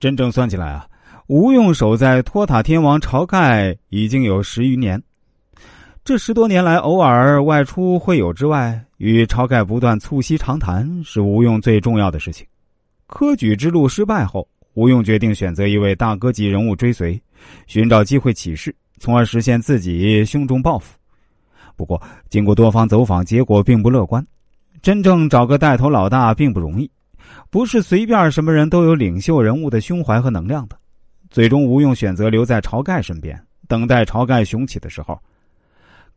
真正算起来啊，吴用守在托塔天王晁盖已经有十余年。这十多年来，偶尔外出会友之外，与晁盖不断促膝长谈，是吴用最重要的事情。科举之路失败后，吴用决定选择一位大哥级人物追随，寻找机会起事，从而实现自己胸中抱负。不过，经过多方走访，结果并不乐观。真正找个带头老大并不容易。不是随便什么人都有领袖人物的胸怀和能量的。最终，吴用选择留在晁盖身边，等待晁盖雄起的时候。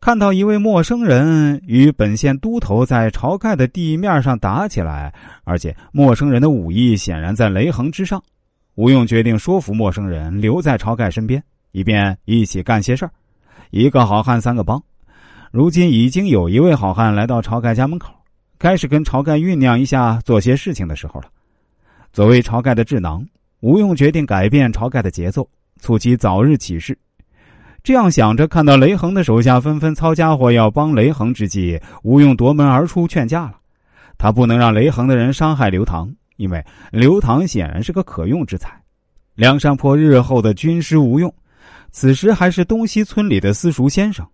看到一位陌生人与本县都头在晁盖的地面上打起来，而且陌生人的武艺显然在雷横之上，吴用决定说服陌生人留在晁盖身边，以便一起干些事儿。一个好汉三个帮，如今已经有一位好汉来到晁盖家门口。开始跟晁盖酝酿一下做些事情的时候了。作为晁盖的智囊，吴用决定改变晁盖的节奏，促其早日起事。这样想着，看到雷横的手下纷纷操家伙要帮雷横之际，吴用夺门而出劝架了。他不能让雷横的人伤害刘唐，因为刘唐显然是个可用之才。梁山泊日后的军师吴用，此时还是东西村里的私塾先生。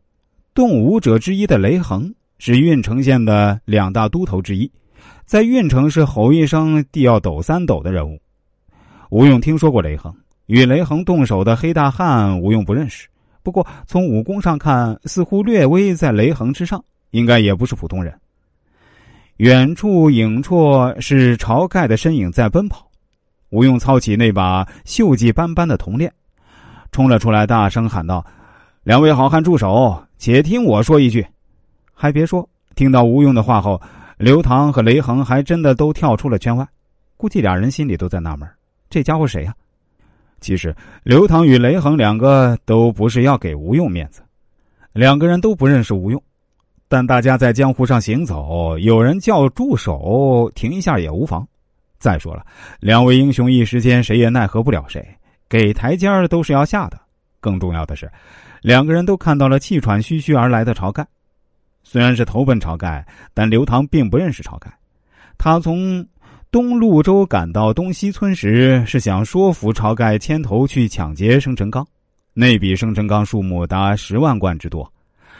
动武者之一的雷横。是郓城县的两大都头之一，在郓城是吼一声地要抖三抖的人物。吴用听说过雷横，与雷横动手的黑大汉吴用不认识，不过从武功上看，似乎略微在雷横之上，应该也不是普通人。远处影绰是晁盖的身影在奔跑，吴用操起那把锈迹斑斑的铜链，冲了出来，大声喊道：“两位好汉住手！且听我说一句。”还别说，听到吴用的话后，刘唐和雷横还真的都跳出了圈外。估计俩人心里都在纳闷：这家伙谁呀？其实，刘唐与雷横两个都不是要给吴用面子，两个人都不认识吴用。但大家在江湖上行走，有人叫住手，停一下也无妨。再说了，两位英雄一时间谁也奈何不了谁，给台阶儿都是要下的。更重要的是，两个人都看到了气喘吁吁而来的晁盖。虽然是投奔晁盖，但刘唐并不认识晁盖。他从东潞州赶到东西村时，是想说服晁盖牵头去抢劫生辰纲。那笔生辰纲数目达十万贯之多，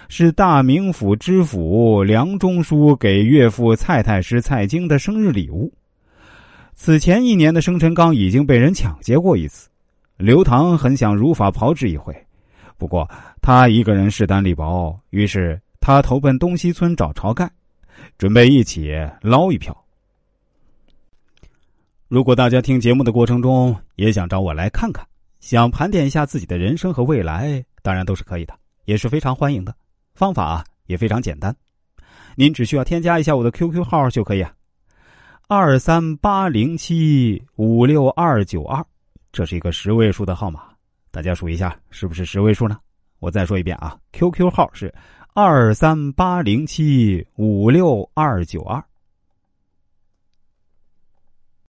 是大名府知府梁中书给岳父蔡太师蔡京的生日礼物。此前一年的生辰纲已经被人抢劫过一次，刘唐很想如法炮制一回，不过他一个人势单力薄，于是。他投奔东西村找晁盖，准备一起捞一票。如果大家听节目的过程中也想找我来看看，想盘点一下自己的人生和未来，当然都是可以的，也是非常欢迎的。方法也非常简单，您只需要添加一下我的 QQ 号就可以啊，二三八零七五六二九二，这是一个十位数的号码，大家数一下是不是十位数呢？我再说一遍啊，QQ 号是。二三八零七五六二九二。